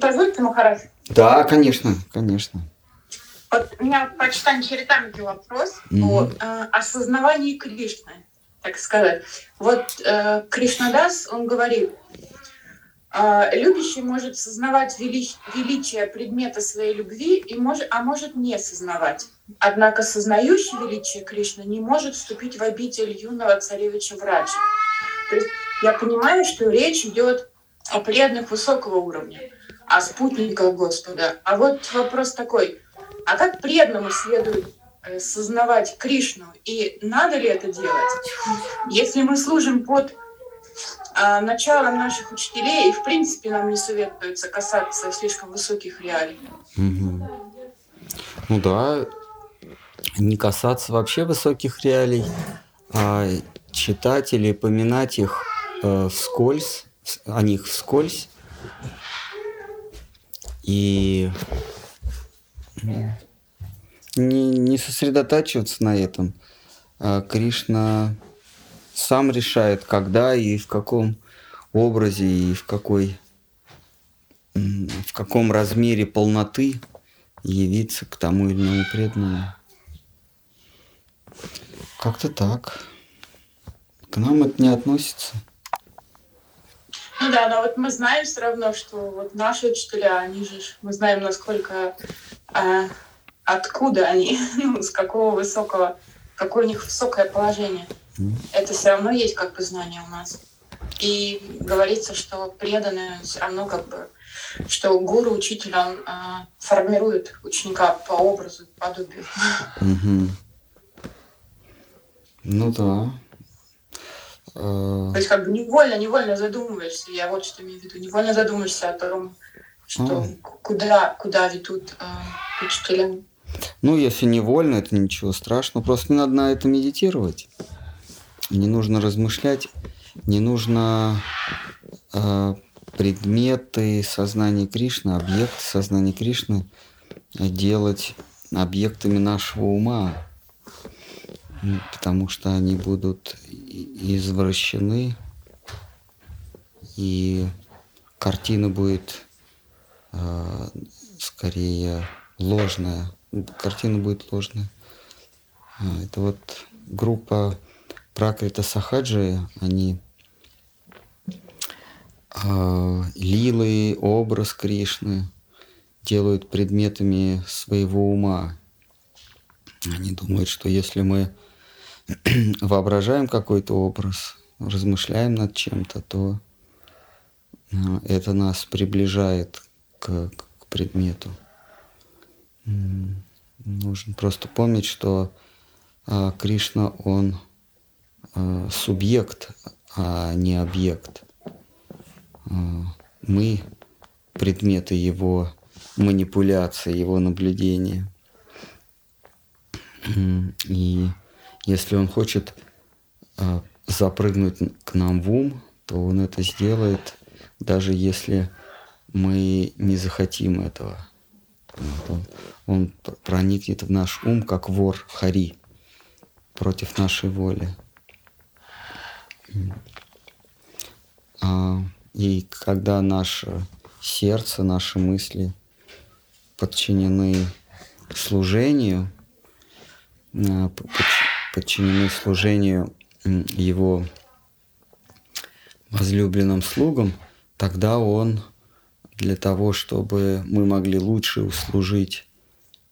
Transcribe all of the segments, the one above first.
Позвольте, Махарадж? Да, конечно, конечно. Вот у меня по читанию Чаритамрити вопрос mm-hmm. о э, осознавании Кришны, так сказать. Вот э, Кришнадас, он говорит, э, любящий может сознавать вели, величие предмета своей любви, и может, а может не сознавать. Однако сознающий величие Кришны не может вступить в обитель юного царевича Враджа. То есть я понимаю, что речь идет о преданных высокого уровня, о спутниках Господа. А вот вопрос такой, а как преданному следует э, сознавать Кришну? И надо ли это делать? Если мы служим под а, началом наших учителей, и в принципе нам не советуется касаться слишком высоких реалий. Угу. Ну да, не касаться вообще высоких реалий, а читать или поминать их э, вскользь, о них вскользь. И не, не сосредотачиваться на этом. А Кришна сам решает, когда и в каком образе и в какой в каком размере полноты явиться к тому или иному преданному. Как-то так. К нам это не относится. Ну да, но вот мы знаем все равно, что вот наши учителя, они же, мы знаем, насколько, э, откуда они, ну, с какого высокого, какое у них высокое положение. Mm. Это все равно есть как бы знание у нас. И говорится, что преданные все равно как бы, что гуру, учитель, он э, формирует ученика по образу, подобию. Mm-hmm. Ну да. То есть как бы невольно, невольно задумываешься, я вот что имею в виду, невольно задумываешься о том, что а. куда, куда ведут э, учителя. Ну, если невольно, это ничего страшного, просто не надо на это медитировать. Не нужно размышлять, не нужно э, предметы сознания Кришны, объекты сознания Кришны делать объектами нашего ума потому что они будут извращены, и картина будет э, скорее ложная. Картина будет ложная. А, это вот группа Пракрита Сахаджи, они э, лилы, образ Кришны делают предметами своего ума. Они думают, что если мы воображаем какой-то образ, размышляем над чем-то, то э, это нас приближает к, к предмету. Нужно просто помнить, что а, Кришна, он а, субъект, а не объект. А, мы предметы его манипуляции, его наблюдения. И если он хочет э, запрыгнуть к нам в ум, то он это сделает, даже если мы не захотим этого. Вот он, он проникнет в наш ум, как вор Хари, против нашей воли. А, и когда наше сердце, наши мысли подчинены служению, э, подчинены служению его возлюбленным слугам, тогда он для того, чтобы мы могли лучше услужить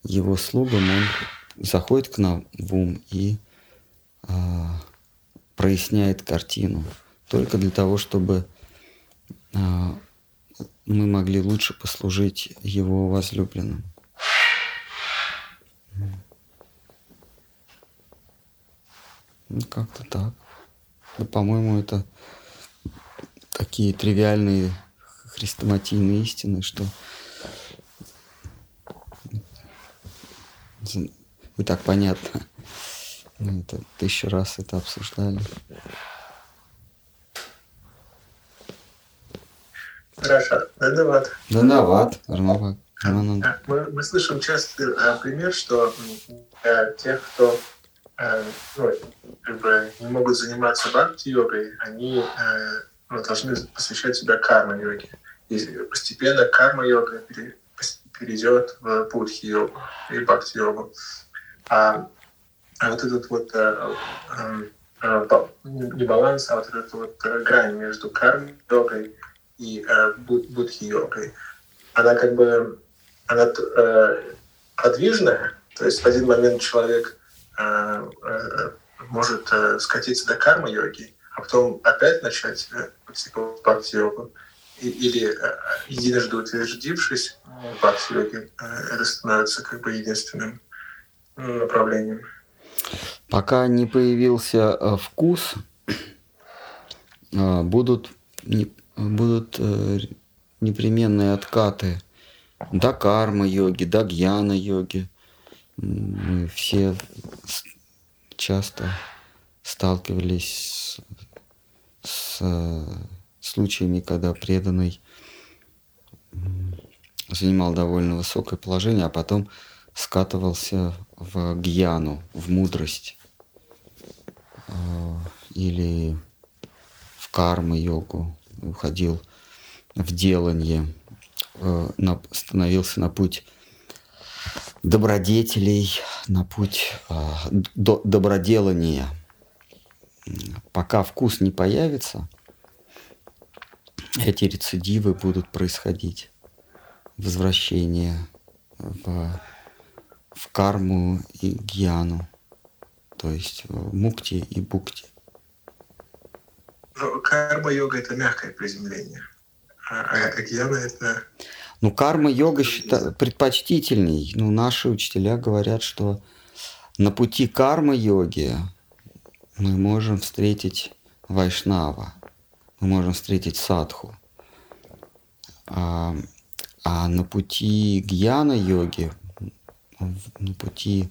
его слугам, он заходит к нам в ум и а, проясняет картину. Только для того, чтобы а, мы могли лучше послужить его возлюбленным. Ну, как-то так. Ну, по-моему, это такие тривиальные хрестоматийные истины, что и так понятно. Мы это тысячу раз это обсуждали. Хорошо. Дадават. Дадават. Рамават. Мы, мы слышим часто э, пример, что для тех, кто Э, ну, как бы не могут заниматься бхакти-йогой, они э, ну, должны посвящать себя карма-йоге. И постепенно карма-йога перейдет в будхи-йогу и бхакти-йогу. А, а вот этот вот а, а, не баланс, а вот эта вот грань между карма-йогой и будхи-йогой, она как бы она подвижная, то есть в один момент человек может а, скатиться до карма-йоги, а потом опять начать практиковать бхакти-йогу или э, единожды утвердившись в бхакти-йоге, э, это становится как бы единственным направлением. Пока не появился э, вкус, будут, будут непременные откаты до кармы-йоги, до гьяна-йоги. Мы все часто сталкивались с, с случаями, когда преданный занимал довольно высокое положение, а потом скатывался в гьяну, в мудрость а, или в кармы-йогу, уходил в делание, а, становился на путь добродетелей, на путь а, доброделания. Пока вкус не появится – эти рецидивы будут происходить. Возвращение в, в карму и гьяну, то есть мукти и букти. Карма-йога – это мягкое приземление, а, а гьяна – это… Ну, карма-йога счита... предпочтительней. Ну, наши учителя говорят, что на пути кармы-йоги мы можем встретить вайшнава мы можем встретить садху. А, а на пути гьяна-йоги, на пути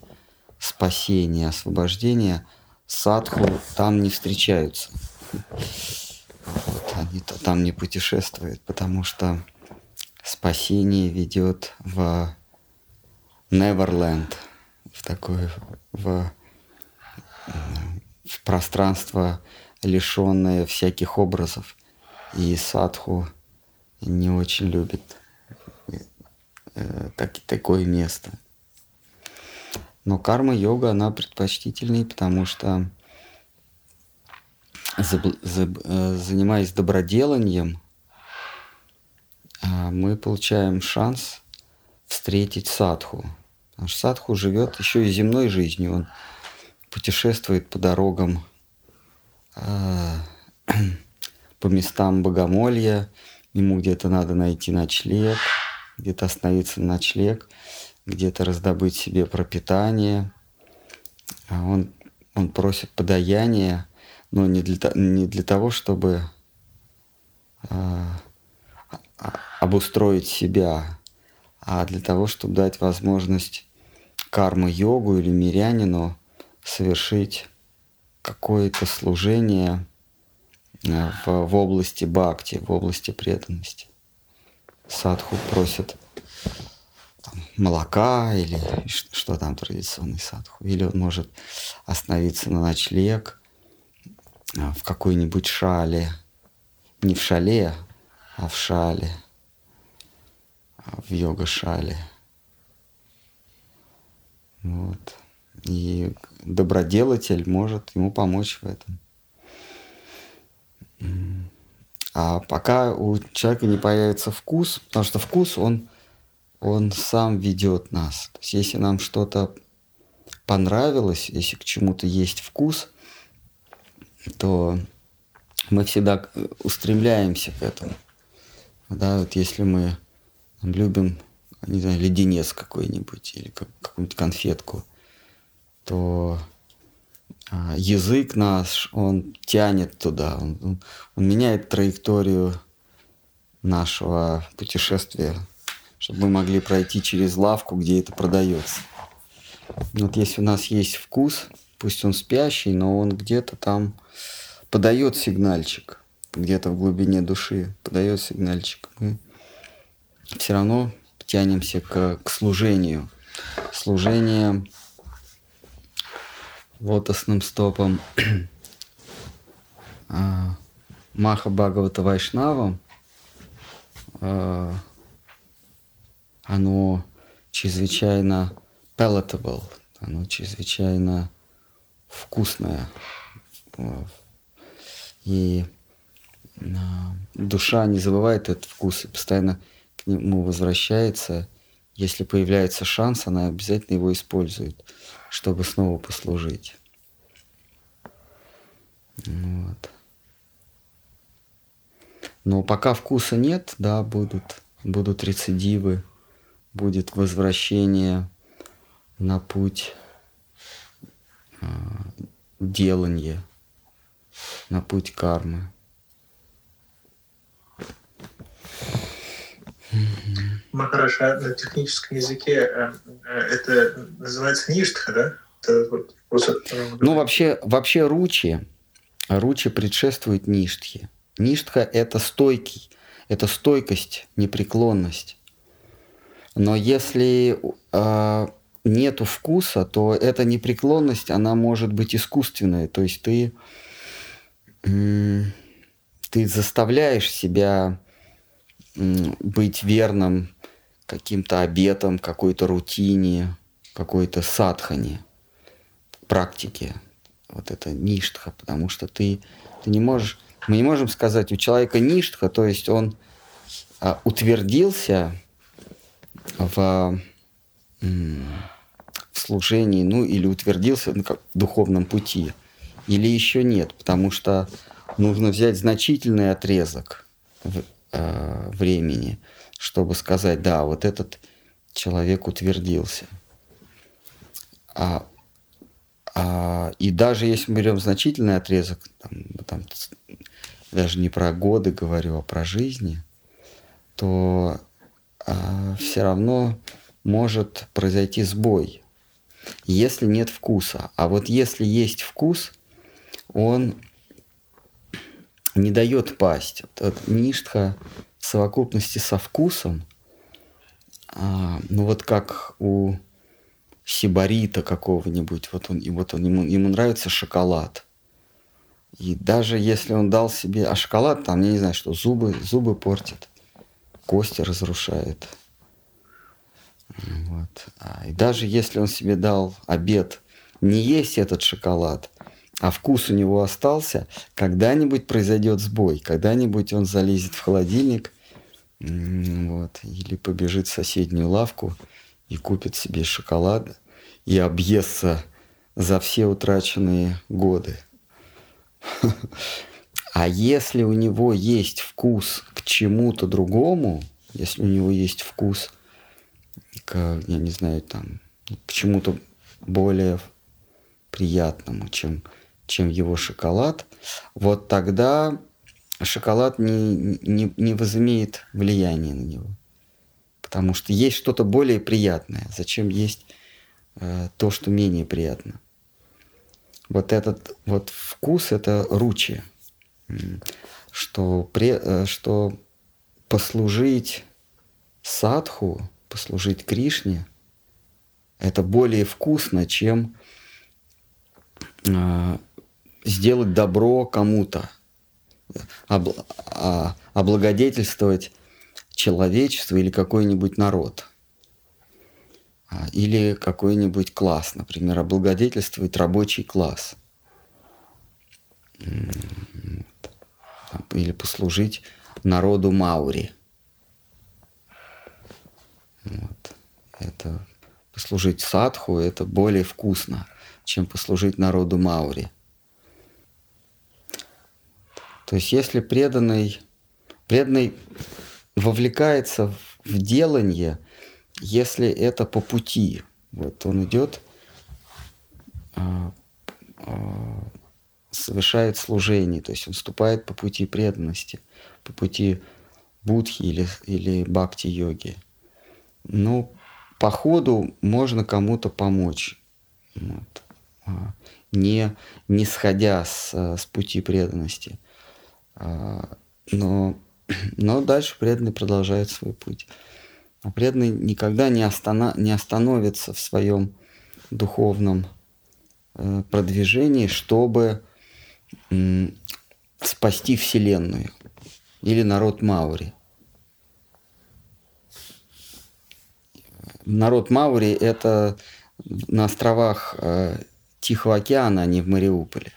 спасения, освобождения, садху там не встречаются. Вот, они там не путешествуют, потому что спасение ведет в Неверленд, в такое, в, в пространство лишенное всяких образов. И садху не очень любит э, так, такое место. Но карма-йога, она предпочтительней, потому что заб, заб, э, занимаясь доброделанием, мы получаем шанс встретить садху. Потому что садху живет еще и земной жизнью. Он путешествует по дорогам а, по местам богомолья, ему где-то надо найти ночлег, где-то остановиться на ночлег, где-то раздобыть себе пропитание. А он, он просит подаяния, но не для, не для того, чтобы а, а, обустроить себя, а для того, чтобы дать возможность карму-йогу или мирянину совершить какое-то служение э, в, в области бхакти, в области преданности. Садху просит там, молока или что, что там традиционный садху. Или он может остановиться на ночлег э, в какой-нибудь шале. Не в шале, а в шале. А в йога-шале. Вот. И доброделатель может ему помочь в этом. А пока у человека не появится вкус, потому что вкус, он, он сам ведет нас. То есть если нам что-то понравилось, если к чему-то есть вкус, то мы всегда устремляемся к этому. Да, вот если мы любим, не знаю, леденец какой-нибудь или какую-нибудь конфетку – то а, язык наш, он тянет туда, он, он, он меняет траекторию нашего путешествия, чтобы мы могли пройти через лавку, где это продается. Вот если у нас есть вкус, пусть он спящий, но он где-то там подает сигнальчик, где-то в глубине души подает сигнальчик. Мы все равно тянемся к, к служению. Служение лотосным стопом а, Маха Бхагавата Вайшнава э, оно чрезвычайно palatable, оно чрезвычайно вкусное. И душа не забывает этот вкус и постоянно к нему возвращается. Если появляется шанс, она обязательно его использует, чтобы снова послужить. Вот. Но пока вкуса нет, да, будут, будут рецидивы, будет возвращение на путь э, делания, на путь кармы. Махараша на техническом языке э, э, это называется ништха, да? Это вот, ну, вообще, вообще ручи, ручи предшествует ништхе. Ништха – это стойкий, это стойкость, непреклонность. Но если э, нету вкуса, то эта непреклонность, она может быть искусственной. То есть ты, э, ты заставляешь себя быть верным каким-то обетам, какой-то рутине, какой-то садхане, практике. Вот это ништха, потому что ты, ты не можешь... Мы не можем сказать, у человека ништха, то есть он а, утвердился в, в служении, ну или утвердился ну, как, в духовном пути, или еще нет, потому что нужно взять значительный отрезок э, времени, чтобы сказать, да, вот этот человек утвердился. А, а, и даже если мы берем значительный отрезок, там, там, даже не про годы говорю, а про жизни, то а, все равно может произойти сбой, если нет вкуса. А вот если есть вкус, он не дает пасть. Вот ништха в совокупности со вкусом, а, ну вот как у сибарита какого-нибудь, вот он, и вот он, ему, ему нравится шоколад. И даже если он дал себе, а шоколад там, я не знаю, что зубы, зубы портит, кости разрушает. Вот. А, и даже если он себе дал обед не есть этот шоколад, а вкус у него остался, когда-нибудь произойдет сбой, когда-нибудь он залезет в холодильник вот, или побежит в соседнюю лавку и купит себе шоколад и объестся за все утраченные годы. А если у него есть вкус к чему-то другому, если у него есть вкус к, я не знаю, там, к чему-то более приятному, чем чем его шоколад, вот тогда шоколад не, не, не возымеет влияния на него. Потому что есть что-то более приятное. Зачем есть э, то, что менее приятно? Вот этот вот вкус – это ручи, что, при, э, что послужить садху, послужить Кришне – это более вкусно, чем э, сделать добро кому-то, обл а, облагодетельствовать человечество или какой-нибудь народ. А, или какой-нибудь класс, например, облагодетельствовать рабочий класс. Или послужить народу Маури. Вот. Это послужить садху, это более вкусно, чем послужить народу Маури. То есть если преданный, преданный вовлекается в делание, если это по пути, вот он идет, а, а, совершает служение, то есть он вступает по пути преданности, по пути будхи или, или бхакти-йоги. Ну, по ходу можно кому-то помочь, вот, а, не, не сходя с, с пути преданности. А, но, но дальше преданный продолжает свой путь. А преданный никогда не, остана, не остановится в своем духовном э, продвижении, чтобы спасти Вселенную или народ Маури. Народ Маури – это на островах э, Тихого океана, а не в Мариуполе.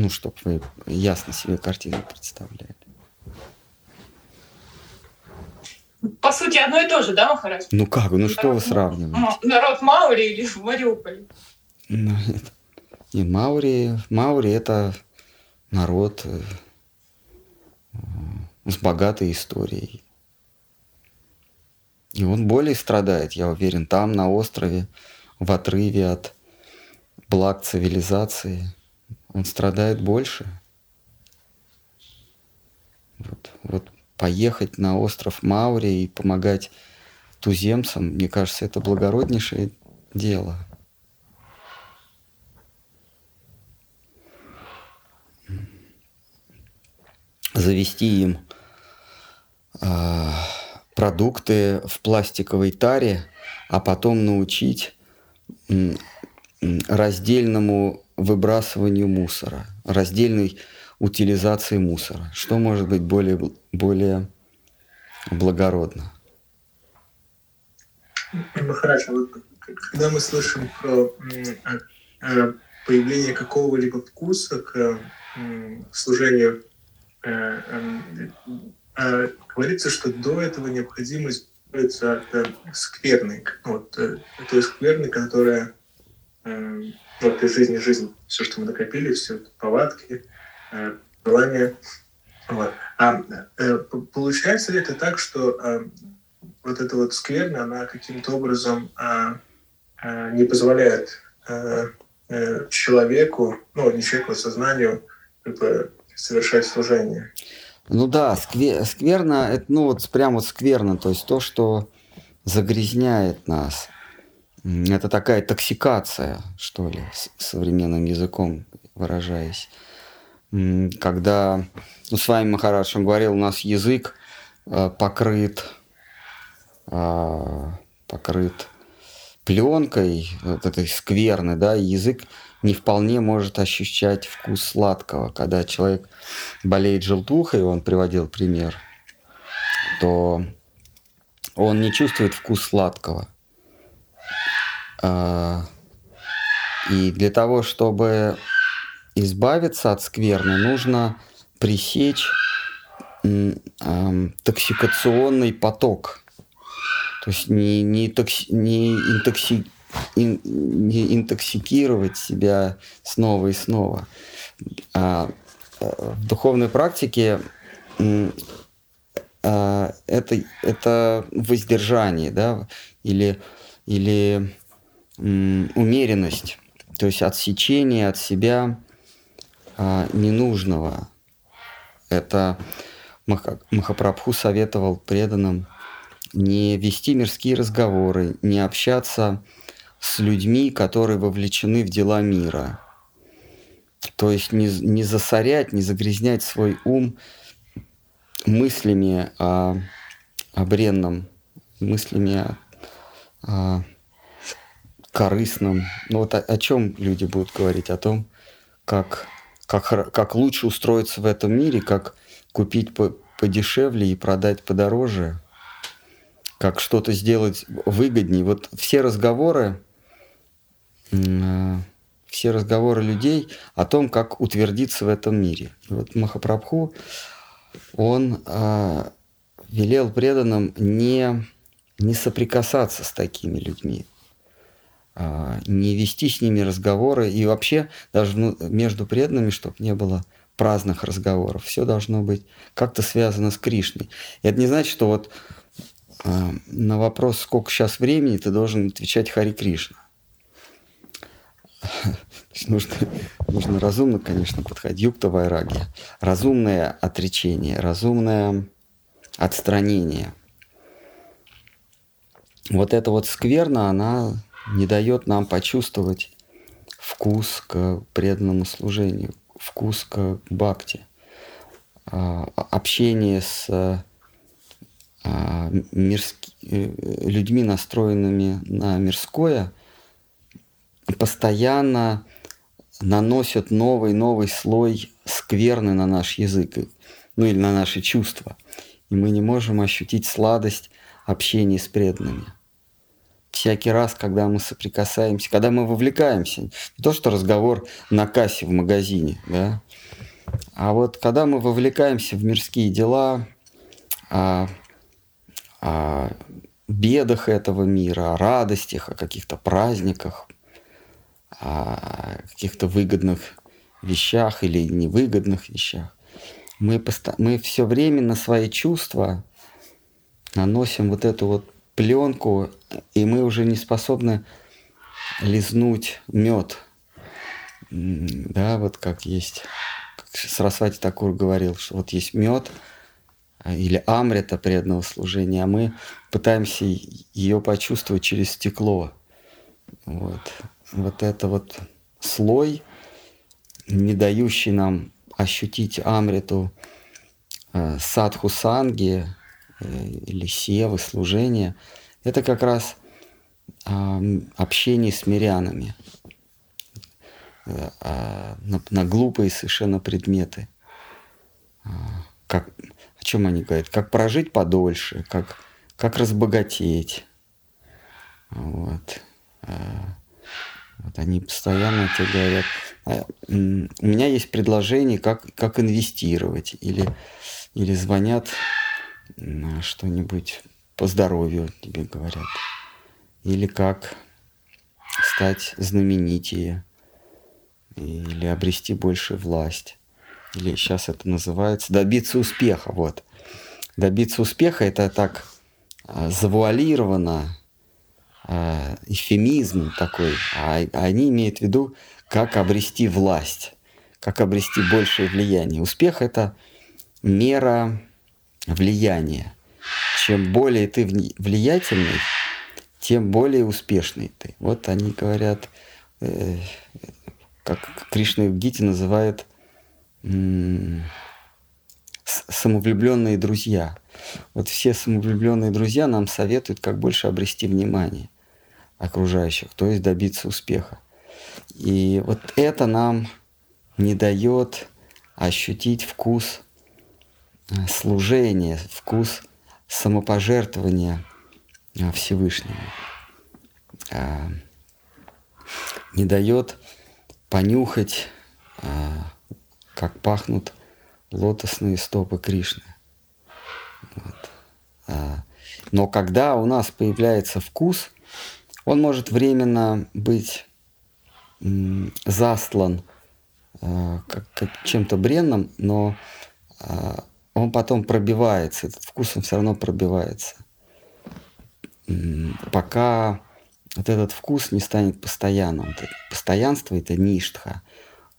Ну, чтобы вы ясно себе картину представляли. По сути, одно и то же, да, Махарадж? Ну как? Ну что вы сравниваете? Народ Маури или в Мариуполе? Ну, это... Не, Маури, Маури это народ э, с богатой историей. И он более страдает, я уверен, там, на острове, в отрыве от благ цивилизации. Он страдает больше. Вот, вот поехать на остров Маури и помогать туземцам, мне кажется, это благороднейшее дело. Завести им э, продукты в пластиковой таре, а потом научить э, раздельному выбрасыванию мусора, раздельной утилизации мусора. Что может быть более, более благородно? Вот, когда мы слышим про э, появление какого-либо вкуса к служению, э, э, говорится, что до этого необходимо избавиться от скверны, вот, той скверны, которая вот из жизни жизнь, все, что мы накопили, все повадки, Э, желание. Вот. А э, получается ли это так, что э, вот эта вот скверна, она каким-то образом не позволяет человеку, ну, не человеку, а сознанию совершать служение? Ну да, сквер, скверно, это, ну вот прям вот скверно, то есть то, что загрязняет нас. Это такая токсикация, что ли, современным языком выражаясь когда ну, с вами Махарадж говорил, у нас язык э, покрыт, э, покрыт пленкой вот этой скверны, да, и язык не вполне может ощущать вкус сладкого. Когда человек болеет желтухой, он приводил пример, то он не чувствует вкус сладкого. Э, и для того, чтобы избавиться от скверны, нужно пресечь токсикационный поток. То есть не, не, токси, не, интокси, ин, не интоксикировать себя снова и снова. А, э, в духовной практике а, это, это воздержание, да, или, или умеренность, то есть отсечение от себя а, ненужного. Это Махапрабху советовал преданным не вести мирские разговоры, не общаться с людьми, которые вовлечены в дела мира. То есть не, не засорять, не загрязнять свой ум мыслями о, о бренном, мыслями о, о корыстном. Ну вот о, о чем люди будут говорить? О том, как как, как лучше устроиться в этом мире, как купить по, подешевле и продать подороже, как что-то сделать выгоднее. Вот все разговоры, э, все разговоры людей о том, как утвердиться в этом мире. Вот Махапрабху, он э, велел преданным не, не соприкасаться с такими людьми. А, не вести с ними разговоры и вообще даже между преданными, чтобы не было праздных разговоров. Все должно быть как-то связано с Кришной. И это не значит, что вот э, на вопрос, сколько сейчас времени, ты должен отвечать Хари Кришна. Нужно, нужно разумно, конечно, подходить. Юкта Вайраги. Разумное отречение, разумное отстранение. Вот эта вот скверна, она не дает нам почувствовать вкус к преданному служению, вкус к бхакти. А, общение с а, мирски, э, людьми, настроенными на мирское, постоянно наносят новый-новый слой скверны на наш язык, ну или на наши чувства. И мы не можем ощутить сладость общении с преданными. Всякий раз, когда мы соприкасаемся, когда мы вовлекаемся, не то что разговор на кассе в магазине, да, а вот когда мы вовлекаемся в мирские дела, о, о бедах этого мира, о радостях, о каких-то праздниках, о каких-то выгодных вещах или невыгодных вещах, мы, поста- мы все время на свои чувства наносим вот эту вот пленку, и мы уже не способны лизнуть мед. Да, вот как есть. Как Сарасвати Такур говорил, что вот есть мед а, или амрита преданного служения, а мы пытаемся ее почувствовать через стекло. Вот. Вот это вот слой, не дающий нам ощутить амриту э, садху санги э, или севы, служения, это как раз общение с мирянами э, э, на, на глупые совершенно предметы. Э, как, о чем они говорят? Как прожить подольше, как, как разбогатеть. Вот. Э, вот они постоянно тебе говорят, «А, у меня есть предложение, как, как инвестировать, или, или звонят что-нибудь по здоровью тебе говорят, или как стать знаменитее, или обрести больше власть, или сейчас это называется добиться успеха, вот. Добиться успеха это так а, завуалировано, э, эфемизм такой, а они имеют в виду, как обрести власть, как обрести большее влияние. Успех – это мера влияния. Чем более ты влиятельный, тем более успешный ты. Вот они говорят, э, как Кришна в Гите называет самовлюбленные друзья. Вот все самовлюбленные друзья нам советуют, как больше обрести внимание окружающих, то есть добиться успеха. И вот это нам не дает ощутить вкус э, служения, вкус самопожертвования э, Всевышнему. А, не дает понюхать, а, как пахнут лотосные стопы Кришны. Вот. А, но когда у нас появляется вкус, он может временно быть застлан а, чем-то бренным, но а, он потом пробивается, этот вкус он все равно пробивается. Пока вот этот вкус не станет постоянным. Постоянство это ништха.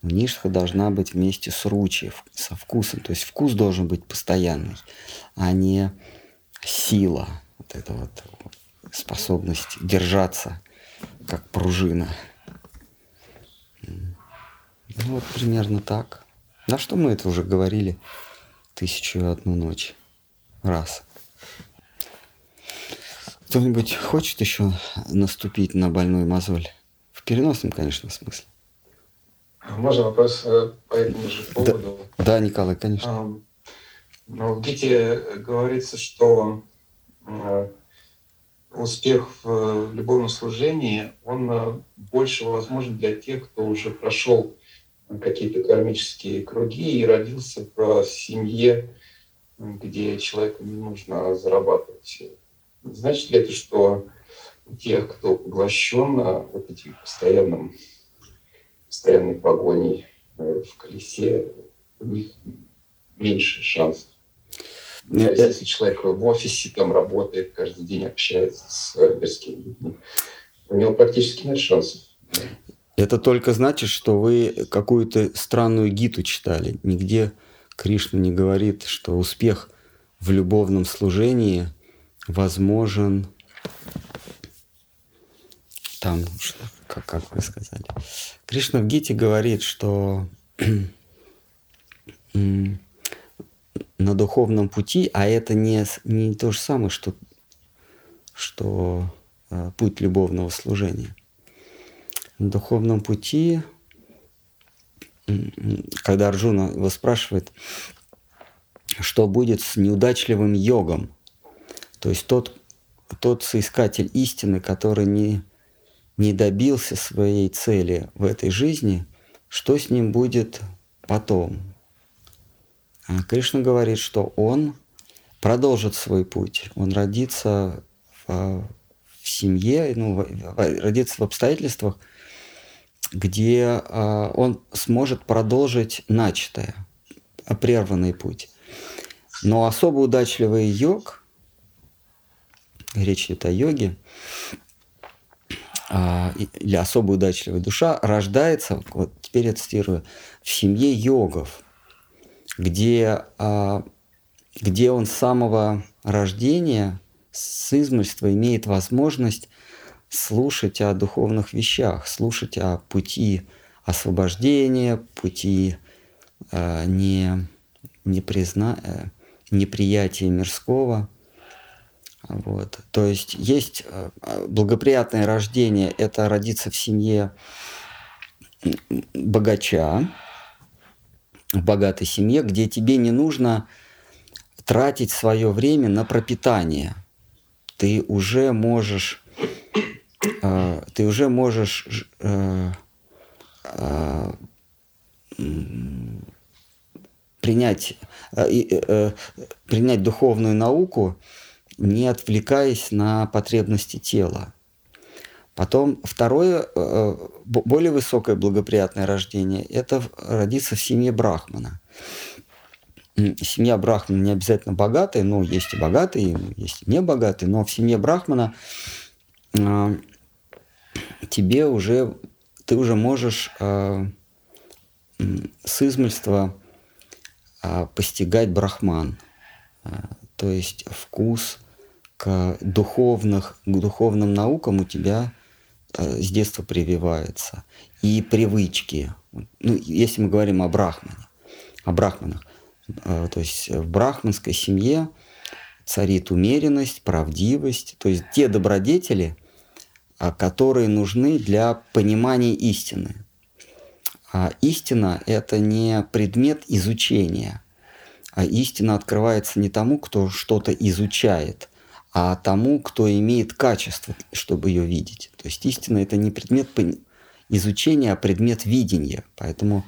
Ништха должна быть вместе с ручи, со вкусом. То есть вкус должен быть постоянный, а не сила. Вот эта вот способность держаться, как пружина. Ну вот примерно так. На что мы это уже говорили тысячу и одну ночь. Раз. Кто-нибудь хочет еще наступить на больную мозоль? В переносном, конечно, смысле. Можно вопрос э, по этому же поводу? Да, да Николай, конечно. Но в Гите говорится, что э, успех в любовном служении, он э, больше возможен для тех, кто уже прошел какие-то кармические круги и родился в семье, где человеку не нужно зарабатывать. Значит ли это, что тех, кто поглощен вот этим постоянным, постоянной погоней э, в колесе, у них меньше шансов? Нет, есть, если человек в офисе там работает, каждый день общается с мирскими людьми, у него практически нет шансов. Это только значит, что вы какую-то странную гиту читали. Нигде Кришна не говорит, что успех в любовном служении возможен там, как, как вы сказали. Кришна в Гите говорит, что на духовном пути, а это не, не то же самое, что, что э, путь любовного служения на духовном пути, когда Арджуна его спрашивает, что будет с неудачливым йогом, то есть тот, тот соискатель истины, который не, не добился своей цели в этой жизни, что с ним будет потом? А Кришна говорит, что он продолжит свой путь, он родится в, в семье, ну, родится в обстоятельствах, где э, он сможет продолжить начатое, прерванный путь. Но особо удачливый йог, речь идет о йоге, э, или особо удачливая душа рождается, вот теперь я цитирую, в семье йогов, где, э, где он с самого рождения, с измольства имеет возможность слушать о духовных вещах, слушать о пути освобождения, пути э, не, не призна, э, неприятия мирского. Вот. То есть есть э, благоприятное рождение – это родиться в семье богача, в богатой семье, где тебе не нужно тратить свое время на пропитание. Ты уже можешь э, ты уже можешь э, э, принять, э, э, принять духовную науку, не отвлекаясь на потребности тела. Потом второе, более высокое благоприятное рождение – это родиться в семье Брахмана. Семья Брахмана не обязательно богатая, но есть и богатые, есть и небогатые, но в семье Брахмана тебе уже, ты уже можешь э, с измольства э, постигать брахман, э, то есть вкус к, духовных, к духовным наукам у тебя э, с детства прививается. И привычки. Ну, если мы говорим о брахмане, о брахманах, э, то есть в брахманской семье царит умеренность, правдивость, то есть те добродетели, а, которые нужны для понимания истины. А истина – это не предмет изучения, а истина открывается не тому, кто что-то изучает, а тому, кто имеет качество, чтобы ее видеть. То есть истина – это не предмет изучения, а предмет видения. Поэтому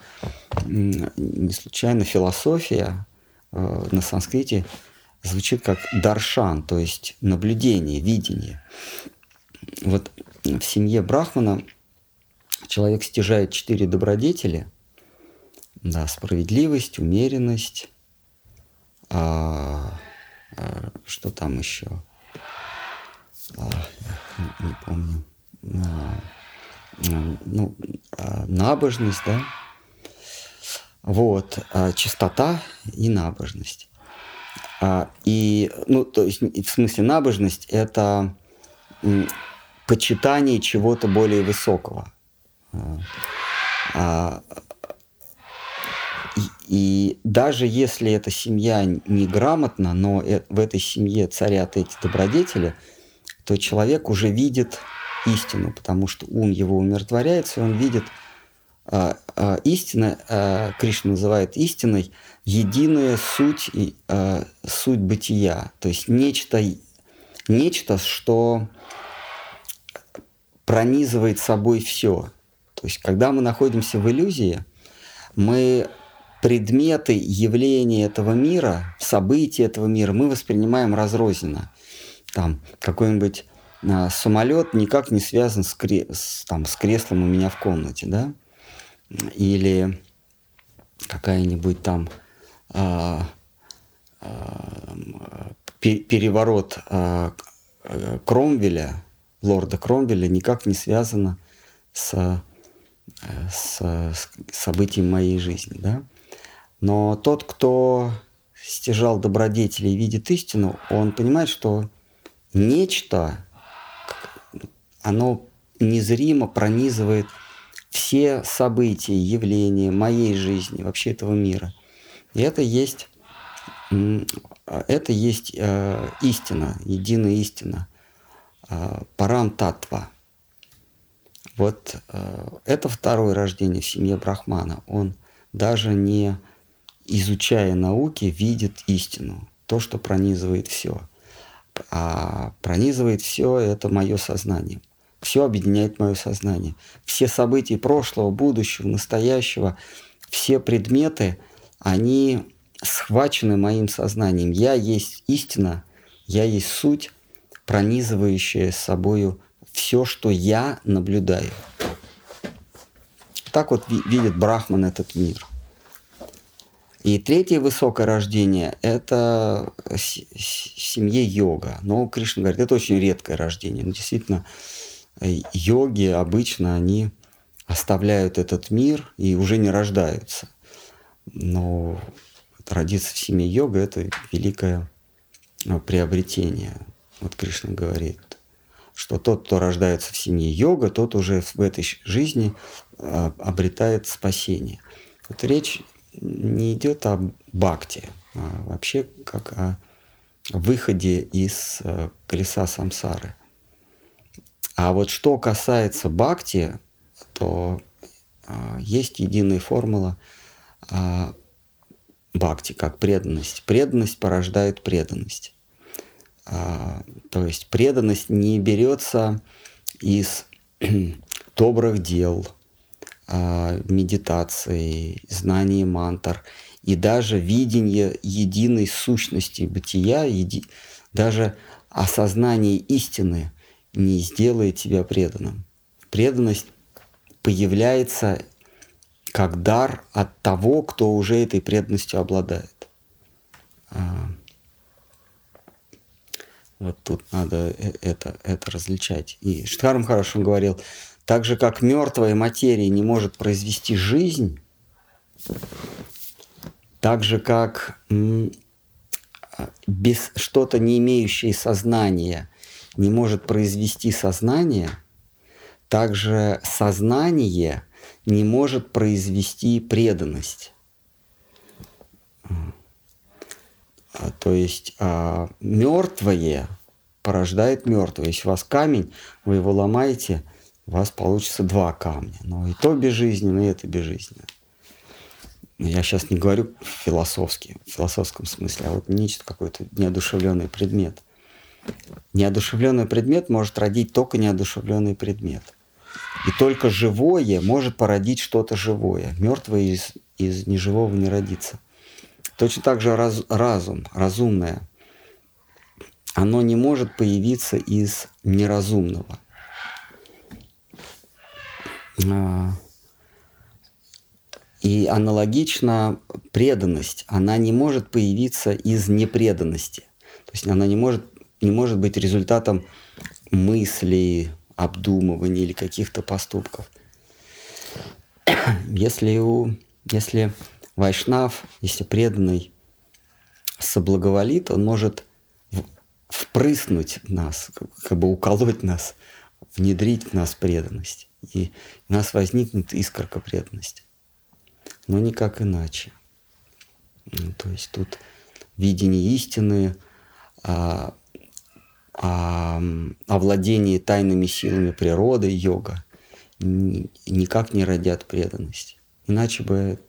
не случайно философия э, на санскрите звучит как даршан, то есть наблюдение, видение. Вот в семье Брахмана человек стяжает четыре добродетели. Да, справедливость, умеренность, а, а, что там еще? А, не, не помню. А, ну, а, набожность, да? Вот, а, чистота и набожность. А, и, ну, то есть, в смысле, набожность – это почитание чего-то более высокого. А, и, даже если эта семья неграмотна, но э, в этой семье царят эти добродетели, то человек уже видит истину, потому что ум его умиротворяется, и он видит а, а, истина, а, Кришна называет истиной, единая суть, а, суть бытия, то есть нечто, нечто, что пронизывает собой все. То есть, когда мы находимся в иллюзии, мы предметы явления этого мира, события этого мира мы воспринимаем разрозненно. Там какой-нибудь а, самолет никак не связан с, кре- с, там, с креслом у меня в комнате, да? Или какая-нибудь там а, а, переворот а, Кромвеля, лорда Кромвеля никак не связано с, э, с, с событием моей жизни. Да? Но тот, кто стяжал добродетели и видит истину, он понимает, что нечто, оно незримо пронизывает все события, явления моей жизни, вообще этого мира. И это есть, это есть э, истина, единая истина. А, парам татва. Вот э, это второе рождение в семье Брахмана. Он даже не изучая науки, видит истину, то, что пронизывает все. а пронизывает все это мое сознание. Все объединяет мое сознание. Все события прошлого, будущего, настоящего, все предметы, они схвачены моим сознанием. Я есть истина, я есть суть, пронизывающая с собою все, что я наблюдаю. Так вот видит Брахман этот мир. И третье высокое рождение – это семье йога. Но Кришна говорит, это очень редкое рождение. Но действительно, э, йоги обычно они оставляют этот мир и уже не рождаются. Но родиться в семье йога – это великое э, приобретение. Вот Кришна говорит, что тот, кто рождается в семье йога, тот уже в этой жизни э, обретает спасение. Вот речь не идет о бхакти, а вообще как о выходе из э, колеса самсары. А вот что касается бхакти, то а, есть единая формула бхакти, как преданность. Преданность порождает преданность. А, то есть преданность не берется из добрых дел, а, медитации, знания мантр и даже видение единой сущности бытия, еди... даже осознание истины не сделает тебя преданным. Преданность появляется как дар от того, кто уже этой преданностью обладает. А, вот тут надо э, это, это различать. И Штхарм хорошо говорил, так же, как мертвая материя не может произвести жизнь, так же, как без что-то не имеющее сознания не может произвести сознание, также сознание не может произвести преданность. А, то есть а, мертвое порождает мертвое. Если у вас камень, вы его ломаете, у вас получится два камня. Но и то безжизненно, и это безжизненно. Я сейчас не говорю философски, в философском смысле, а вот нечто какой-то неодушевленный предмет. Неодушевленный предмет может родить только неодушевленный предмет. И только живое может породить что-то живое. Мертвое из, из неживого не родится. Точно так же раз, разум, разумное, оно не может появиться из неразумного. А, и аналогично преданность, она не может появиться из непреданности. То есть она не может, не может быть результатом мыслей, обдумывания или каких-то поступков. Если, у, если Вайшнав, если преданный соблаговолит, он может впрыснуть нас, как бы уколоть нас, внедрить в нас преданность и у нас возникнет искорка преданности. Но никак иначе. Ну, то есть тут видение истины, а, а, овладение тайными силами природы, йога, никак не родят преданности. Иначе бы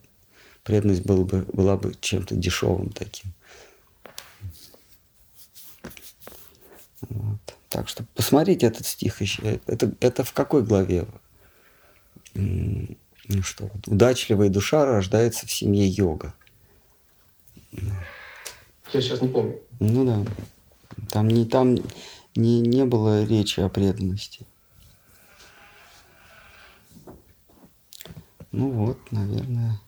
преданность была бы, была бы чем-то дешевым таким. Вот. Так что посмотрите этот стих еще. Это, это в какой главе? Ну что, вот, удачливая душа рождается в семье йога. Я сейчас не помню. Ну да. Там не, там не, не было речи о преданности. Ну вот, наверное.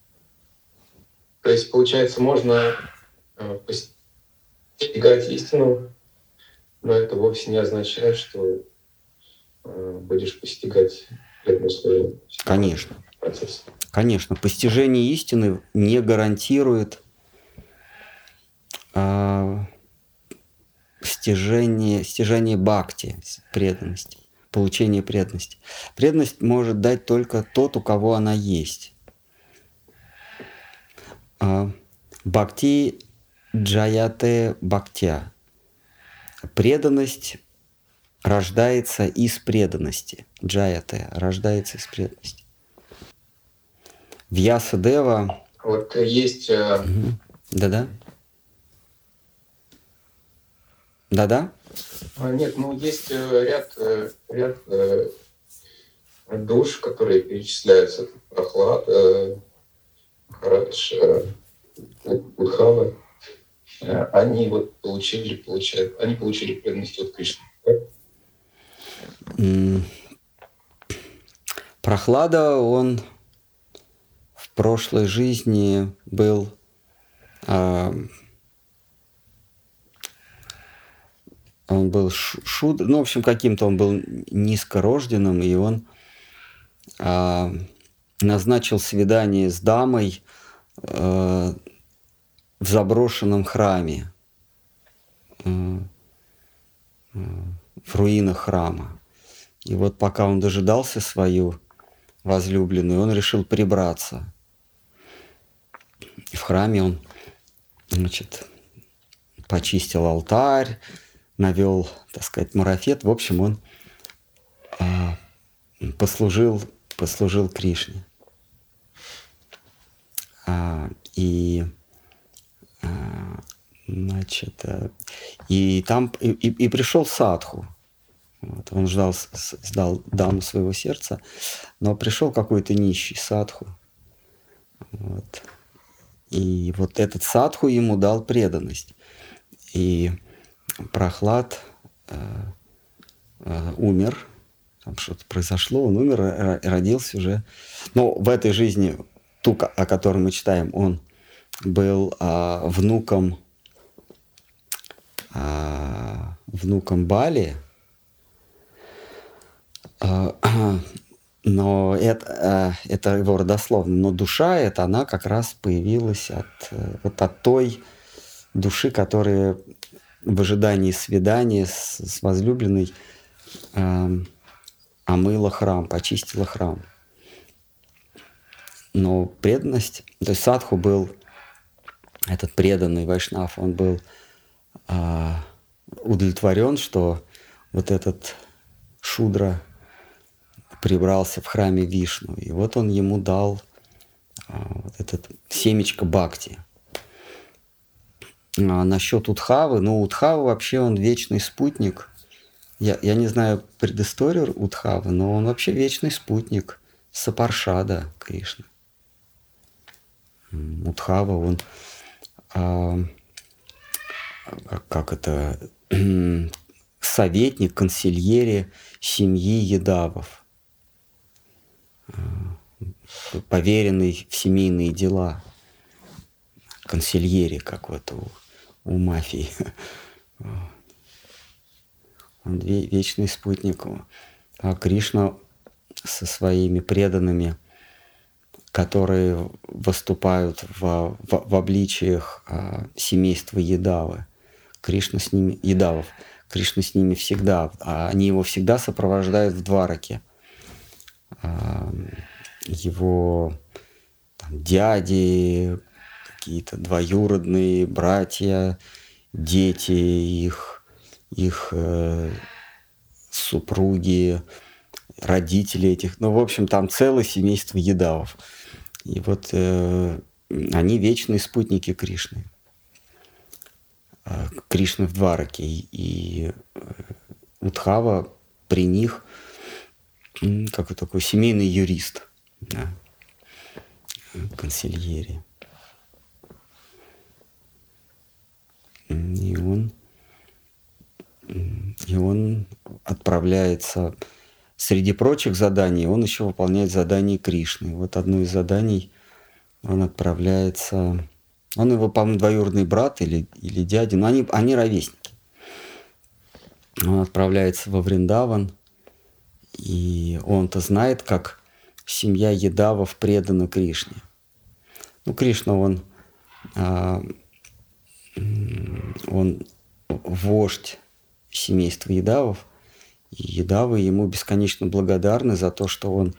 То есть, получается, можно э, постигать истину, но это вовсе не означает, что э, будешь постигать Конечно. Конечно. Постижение истины не гарантирует э, стяжение, стяжение бхакти, преданности, получение преданности. Преданность может дать только тот, у кого она есть. Э, бхакти джаяте бхактя. Преданность рождается из преданности. Джаяте рождается из преданности. Вьяса Дева... Вот есть... Э, Да-да. Да-да? А, нет, ну есть э, ряд, э, ряд душ, которые перечисляются. Прохлад, Харадж, Удхава. Они вот получили, получают, они получили преданность от Кришны. Прохлада, он в прошлой жизни был а, он был шуд, ну, в общем, каким-то он был низкорожденным, и он а, назначил свидание с дамой а, в заброшенном храме, а, в руинах храма. И вот пока он дожидался свою возлюбленную, он решил прибраться. В храме он, значит, почистил алтарь, навел, так сказать, марафет. В общем, он послужил, послужил Кришне. А, и а, значит, а, и там и, и пришел Садху. Вот, он ждал, сдал даму своего сердца, но пришел какой-то нищий Садху. Вот. И вот этот Садху ему дал преданность. И Прохлад э, э, умер, там что-то произошло, он умер, родился уже. Но в этой жизни, ту, о которой мы читаем, он был э, внуком, э, внуком Бали, э, но это, э, это его родословно. Но душа это она как раз появилась от, э, вот от той души, которая в ожидании свидания с, с возлюбленной э, омыла храм, почистила храм. Но преданность, то есть садху был, этот преданный вайшнав, он был э, удовлетворен, что вот этот шудра прибрался в храме Вишну. И вот он ему дал э, вот этот семечко бхакти – а, насчет Утхавы, ну, Утхава вообще он вечный спутник. Я, я не знаю предысторию Утхавы, но он вообще вечный спутник Сапаршада Кришны. Утхава, он а, как это советник, консильере семьи Едавов, а, поверенный в семейные дела, консильере, как вот у у мафии. Он вечный спутник. А Кришна со своими преданными, которые выступают в, в, в обличиях а, семейства Едавы. Кришна с ними, Едавов, Кришна с ними всегда, а они его всегда сопровождают в Двараке. А, его там, дяди, какие-то двоюродные братья, дети их, их э, супруги, родители этих. Ну, в общем, там целое семейство едавов. И вот э, они вечные спутники Кришны. Э, Кришны в Двараке. И, э, Удхава при них как такой семейный юрист, да, консильери. И он, и он отправляется среди прочих заданий, он еще выполняет задание Кришны. Вот одно из заданий он отправляется, он его, по-моему, двоюродный брат или, или дядя, но они, они ровесники. Он отправляется во Вриндаван, и он-то знает, как семья Едавов предана Кришне. Ну, Кришна, он а, он вождь семейства Едавов, и Едавы ему бесконечно благодарны за то, что он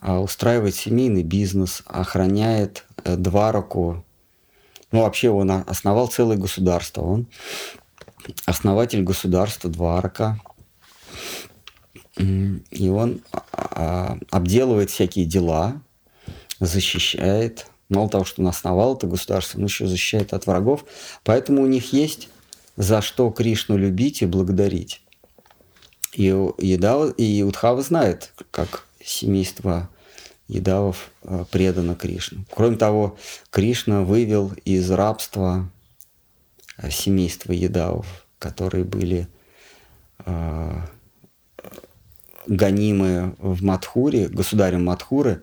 а, устраивает семейный бизнес, охраняет э, Двараку. Ну, вообще он основал целое государство. Он основатель государства Дварака. И он а, обделывает всякие дела, защищает Мало того, что он основал это государство, он еще защищает от врагов. Поэтому у них есть за что Кришну любить и благодарить. И, Едава, и Удхава знает, как семейство Едавов э, предано Кришну. Кроме того, Кришна вывел из рабства э, семейство Едавов, которые были э, гонимы в Мадхуре, государем Мадхуры.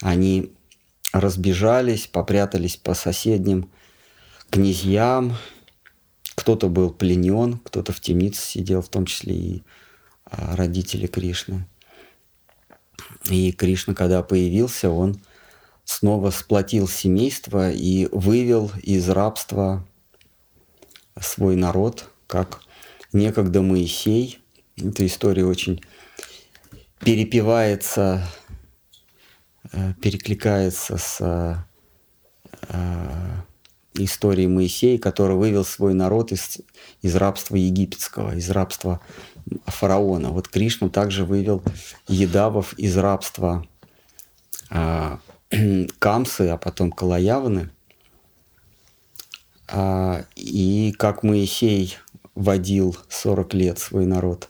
Они разбежались, попрятались по соседним князьям. Кто-то был пленен, кто-то в темнице сидел, в том числе и родители Кришны. И Кришна, когда появился, он снова сплотил семейство и вывел из рабства свой народ, как некогда Моисей. Эта история очень перепевается, э, перекликается с э, историей Моисея, который вывел свой народ из, из рабства египетского, из рабства фараона. Вот Кришна также вывел едавов из рабства а, Камсы, а потом Калаяваны. А, и как Моисей водил 40 лет свой народ,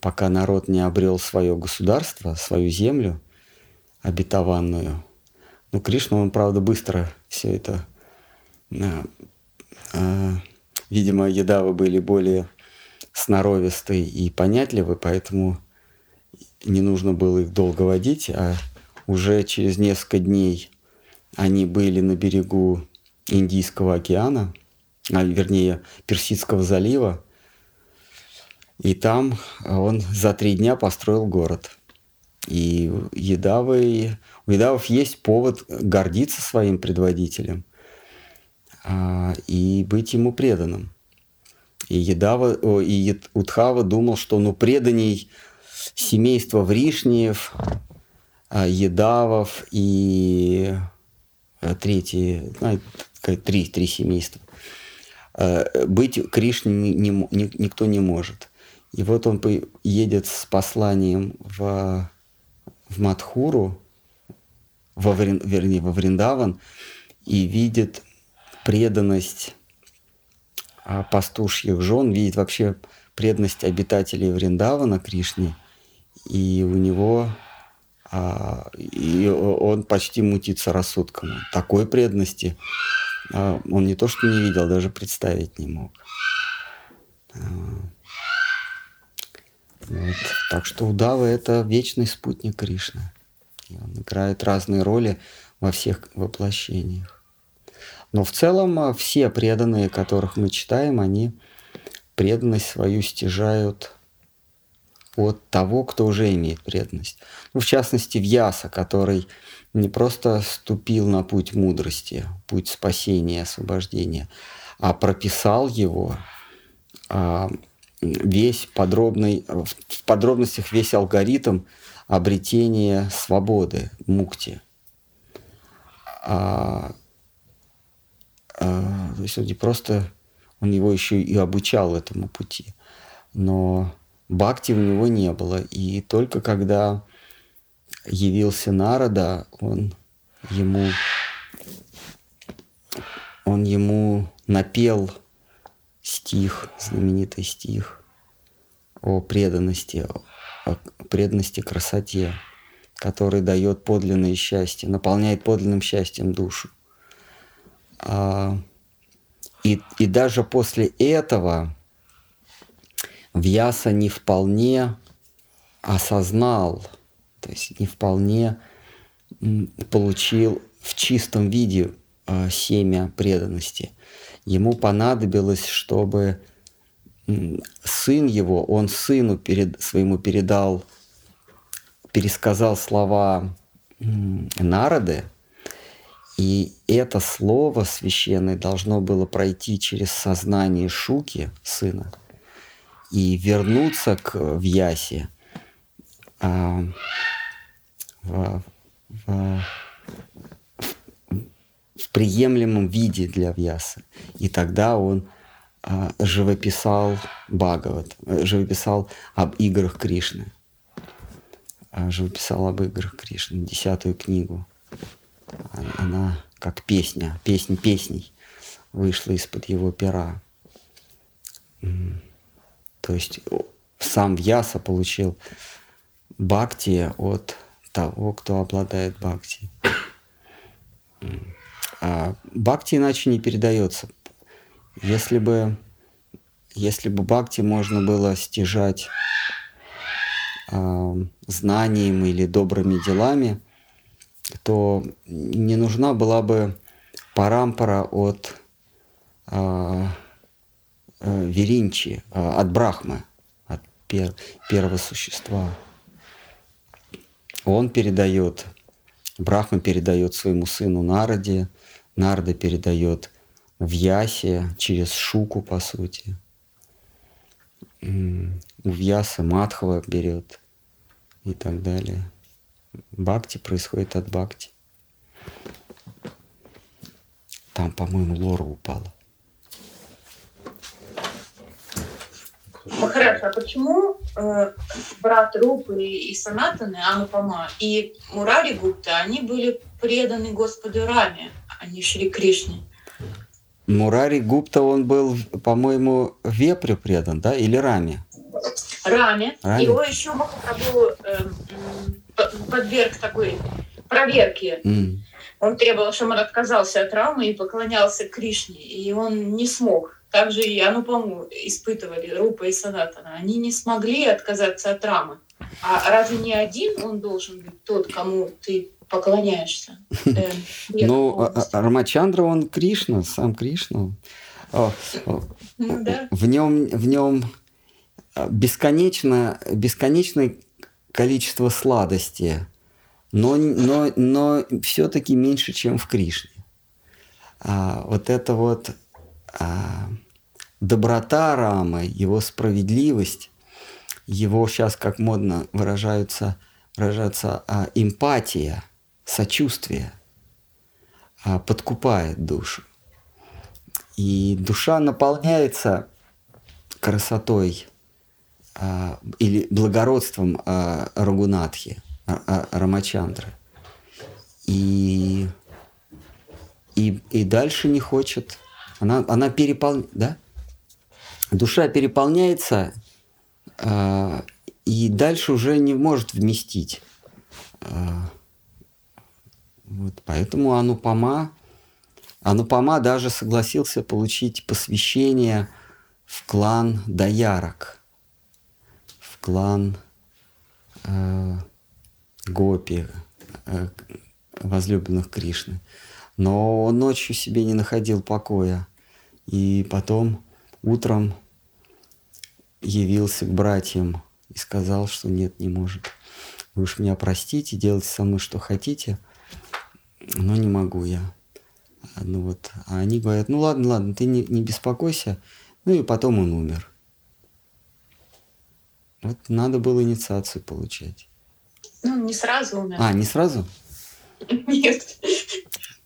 пока народ не обрел свое государство, свою землю обетованную. Ну, Кришна, он, правда, быстро все это... А, а, видимо, едавы были более сноровистые и понятливые, поэтому не нужно было их долго водить, а уже через несколько дней они были на берегу Индийского океана, а вернее Персидского залива, и там он за три дня построил город. И Едавы, у Едавов есть повод гордиться своим предводителем а, и быть ему преданным. И, Едава, и Утхава думал, что ну, преданий семейства Вришниев, а, Едавов и а, третье, ну, три, три семейства. А, быть Кришне не, не, никто не может. И вот он едет с посланием в, в Мадхуру, во, вернее, во Вриндаван, и видит преданность а, пастушьих жен, видит вообще преданность обитателей Вриндавана Кришне, и у него а, и он почти мутится рассудком. Такой преданности а, он не то что не видел, даже представить не мог. А, вот. Так что удавы – это вечный спутник Кришны. И он играет разные роли во всех воплощениях. Но в целом а, все преданные, которых мы читаем, они преданность свою стяжают от того, кто уже имеет преданность. Ну, в частности, Вьяса, который не просто ступил на путь мудрости, путь спасения, освобождения, а прописал его а, весь подробный, в подробностях весь алгоритм обретения свободы, мукти. А, то есть он не просто, он его еще и обучал этому пути. Но бхакти у него не было. И только когда явился Нарада, он ему, он ему напел стих, знаменитый стих о преданности, о преданности красоте, который дает подлинное счастье, наполняет подлинным счастьем душу. А, и, и даже после этого Вьяса не вполне осознал, то есть не вполне получил в чистом виде э, семя преданности. Ему понадобилось, чтобы сын его, он сыну перед, своему передал, пересказал слова Народы, и это слово священное должно было пройти через сознание Шуки, сына, и вернуться к Вьясе а, в, в, в приемлемом виде для Вьяса. И тогда он а, живописал Бхагават, живописал об играх Кришны. А, живописал об играх Кришны, десятую книгу она как песня, песня песней вышла из-под его пера. То есть сам Вьяса получил бхакти от того, кто обладает бхакти. А бхакти иначе не передается. Если бы, если бы бхакти можно было стяжать э, знанием или добрыми делами, то не нужна была бы парампара от э, э, Веринчи, э, от Брахмы, от пер, первого существа. Он передает, Брахма передает своему сыну Нараде, Нарда передает в Ясе через Шуку, по сути. У Вьяса Мадхава берет и так далее. Бхакти происходит от Бхакти. Там, по-моему, лора упала. Махарадж, а почему э, брат Рупы и Санатаны, Анупама и Мурари Гупта, они были преданы Господу Раме, а не Шри Кришне? Мурари Гупта, он был, по-моему, Вепрю предан, да, или Раме? Раме. Раме. Его еще Махапрабху э, подверг такой проверке. Mm. Он требовал, чтобы он отказался от Рамы и поклонялся Кришне, и он не смог. Также и Анупаму испытывали Рупа и Санатана. Они не смогли отказаться от Рамы. А разве не один он должен быть тот, кому ты поклоняешься? Э, ну, а, а, Рамачандра, он Кришна, сам Кришна. Ну в нем, в нем бесконечно, бесконечное количество сладости, но, но, но все-таки меньше, чем в Кришне. А, вот это вот а, доброта Рамы, его справедливость, его сейчас, как модно выражаются, выражаться а, эмпатия, сочувствие а, подкупает душу. И душа наполняется красотой а, или благородством а, Рагунатхи, а, а, Рамачандры. И, и, и дальше не хочет. Она, она переполняет, да? Душа переполняется, и дальше уже не может вместить. Вот, поэтому Анупама, Анупама даже согласился получить посвящение в клан Даярок, в клан э, Гопи, э, возлюбленных Кришны. Но он ночью себе не находил покоя. И потом утром явился к братьям и сказал, что нет, не может. Вы уж меня простите, делайте со мной что хотите, но не могу я. Ну вот, а они говорят, ну ладно, ладно, ты не, не беспокойся. Ну и потом он умер. Вот надо было инициацию получать. Ну, не сразу умер. А, не сразу? Нет.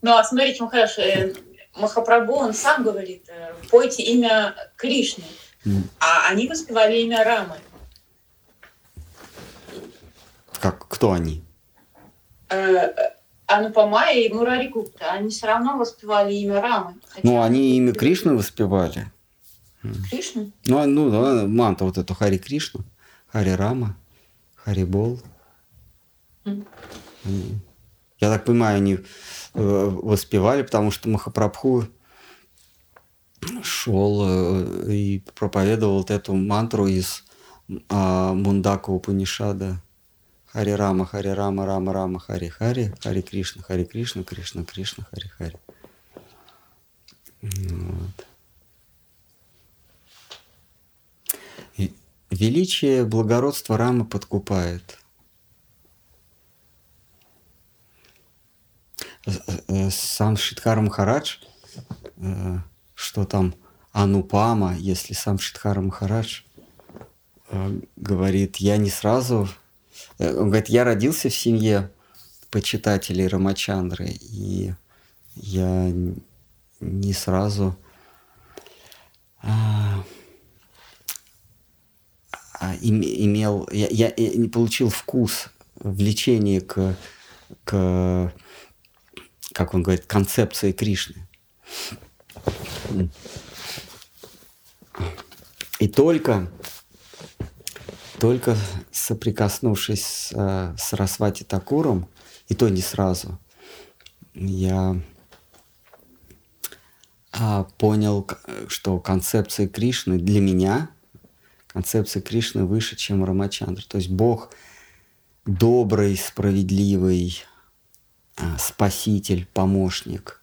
Ну, а смотрите, Махараш, э, Махапрабху, он сам говорит, э, пойте имя Кришны, mm. а они воспевали имя Рамы. Как, кто они? Э, Анупама и Мурари Гупта, они все равно воспевали имя Рамы. Ну, они имя Кришны воспевали. Кришна? Ну, а, ну, да, манта вот эту Хари Кришна, Хари Рама, Хари Бол. Mm. Я так понимаю, они Э, воспевали, потому что Махапрабху шел э, и проповедовал вот эту мантру из а, Мундака Упанишада. Хари Рама, Хари Рама, Рама Рама, Хари Хари, Хари Кришна, Хари Кришна, Кришна Кришна, Хари Хари. Вот. Величие, благородство Рамы подкупает. Э, сам Шидхар Махарадж, э, что там Анупама, если сам Шидхар Махарадж э, говорит, я не сразу... Он говорит, я родился в семье почитателей Рамачандры, и я не сразу а, имел, я, я не получил вкус, влечение к, к как он говорит, концепции Кришны. И только, только соприкоснувшись с, э, с Расвати Такуром, и то не сразу, я а, понял, что концепция Кришны для меня, концепция Кришны выше, чем Рамачандра. То есть Бог добрый, справедливый, а, спаситель, помощник,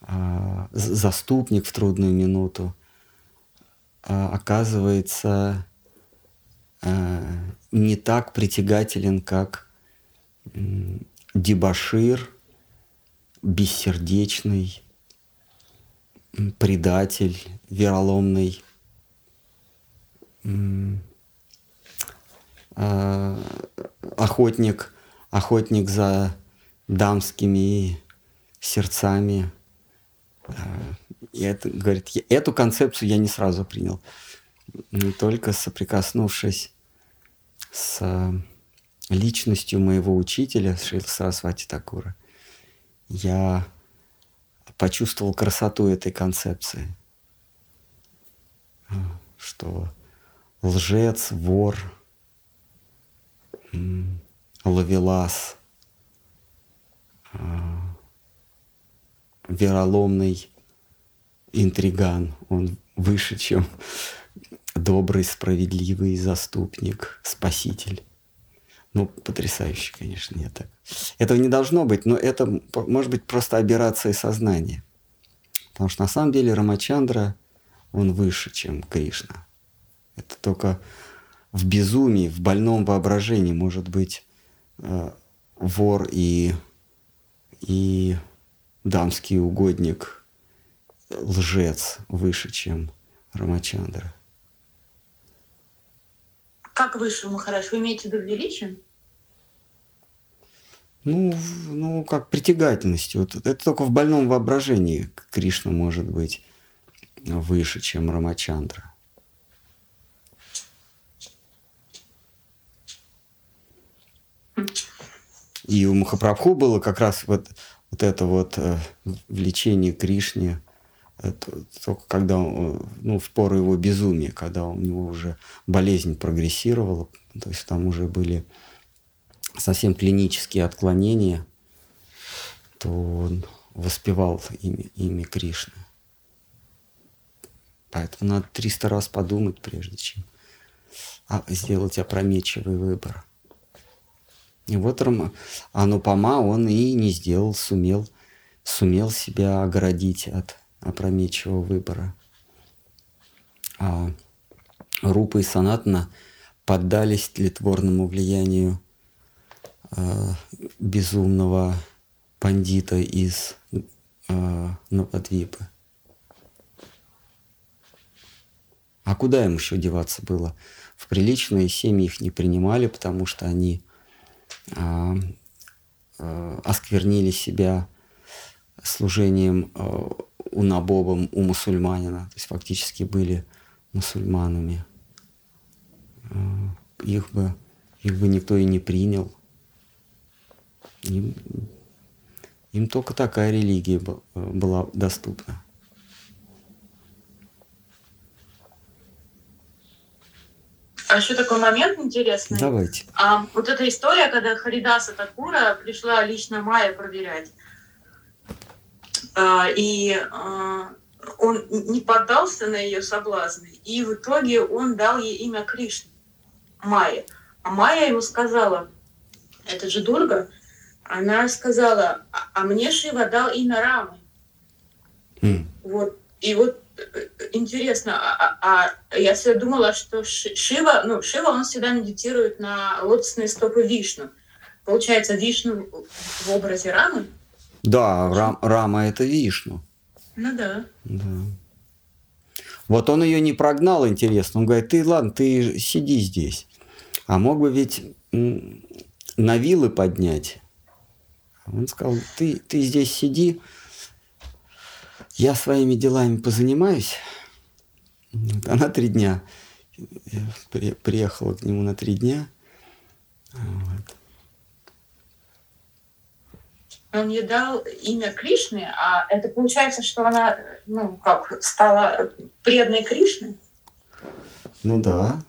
а, заступник в трудную минуту, а, оказывается не так притягателен, как дебашир, бессердечный, предатель, вероломный, охотник, охотник за дамскими сердцами. И это, говорит, эту концепцию я не сразу принял. Не только соприкоснувшись с личностью моего учителя Шрила Сарасвати Такура, я почувствовал красоту этой концепции. Что лжец, вор, ловелас, а, вероломный интриган. Он выше, чем добрый, справедливый заступник, спаситель. Ну, потрясающе, конечно, не так. Этого не должно быть, но это может быть просто аберрация сознания. Потому что на самом деле Рамачандра, он выше, чем Кришна. Это только в безумии, в больном воображении может быть э, вор и и дамский угодник, лжец выше, чем Рамачандра. Как выше, Махараш? Вы имеете в виду величием? Ну, ну, как притягательностью. Вот это только в больном воображении Кришна может быть выше, чем Рамачандра. И у Махапрабху было как раз вот, вот это вот э, влечение Кришне, это, только когда он, ну, в пору его безумия, когда у него уже болезнь прогрессировала, то есть там уже были совсем клинические отклонения, то он воспевал имя, имя Кришны. Поэтому надо 300 раз подумать, прежде чем а, сделать опрометчивый выбор. И вот Анупама он и не сделал, сумел, сумел себя оградить от опрометчивого выбора. А Рупа и Санатна поддались тлетворному влиянию э, безумного пандита из э, Нападвипы. А куда им еще деваться было? В приличные семьи их не принимали, потому что они а, а, осквернили себя служением а, унабобом у мусульманина, то есть фактически были мусульманами. Их бы, их бы никто и не принял. Им, им только такая религия была доступна. А еще такой момент интересный. Давайте. А, вот эта история, когда Харидаса Такура пришла лично Майя проверять. А, и а, он не поддался на ее соблазны. И в итоге он дал ей имя Кришны, Майя. А Майя ему сказала, это же Дурга, она сказала, а, а мне Шива дал имя Рамы. Mm. Вот. И вот интересно, а, а, а я всегда думала, что Шива, ну, Шива, он всегда медитирует на лотосные стопы Вишну. Получается, Вишну в образе Рамы? Да, Рам, Рама это Вишну. Ну да. Да. Вот он ее не прогнал, интересно. Он говорит, ты ладно, ты сиди здесь. А мог бы ведь на вилы поднять. Он сказал, ты, ты здесь сиди, я своими делами позанимаюсь. Она три дня. Я приехала к нему на три дня. Вот. Он ей дал имя Кришны, а это получается, что она, ну, как, стала преданной Кришны? Ну да.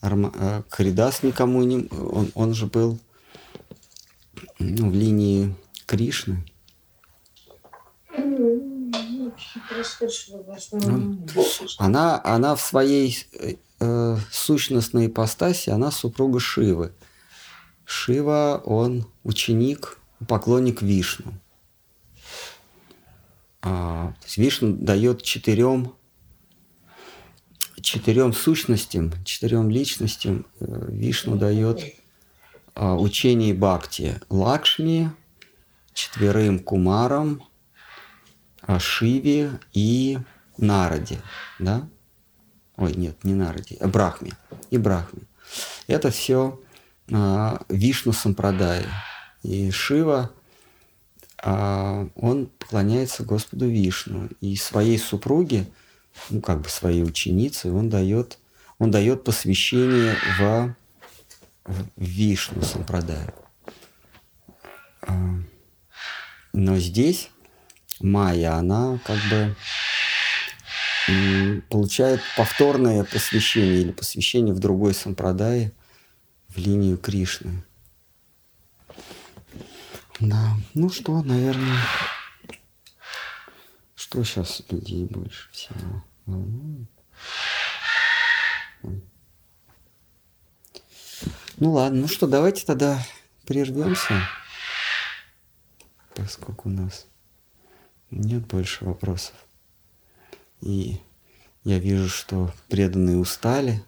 Арма... а Харидас никому не... Он, он же был ну, в линии Кришны. Она, она в своей э, сущностной ипостаси, она супруга Шивы. Шива, он ученик, поклонник Вишну. А, то есть Вишну дает четырем, четырем сущностям, четырем личностям э, Вишну дает а, учение Бхакти. Лакшми, четверым Кумарам, Шиве и Нараде. Да? Ой, нет, не Нараде, а Брахме. И Брахме. Это все а, Вишну Сампрадай. И Шива, а, он поклоняется Господу Вишну. И своей супруге, ну как бы своей ученице, он дает, он дает посвящение в, в Вишну Сампрадаю. А, но здесь Майя, она как бы получает повторное посвящение или посвящение в другой сампрадае в линию Кришны. Да, ну что, наверное, что сейчас людей больше всего волнует? Ну ладно, ну что, давайте тогда прервемся, поскольку у нас нет больше вопросов. И я вижу, что преданные устали,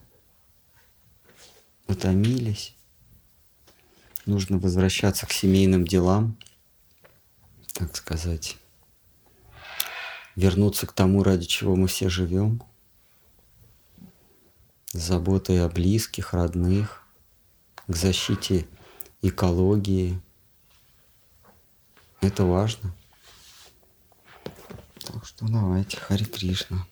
утомились. Нужно возвращаться к семейным делам, так сказать. Вернуться к тому, ради чего мы все живем. С заботой о близких, родных, к защите экологии. Это важно. Так что давайте, Хари Кришна.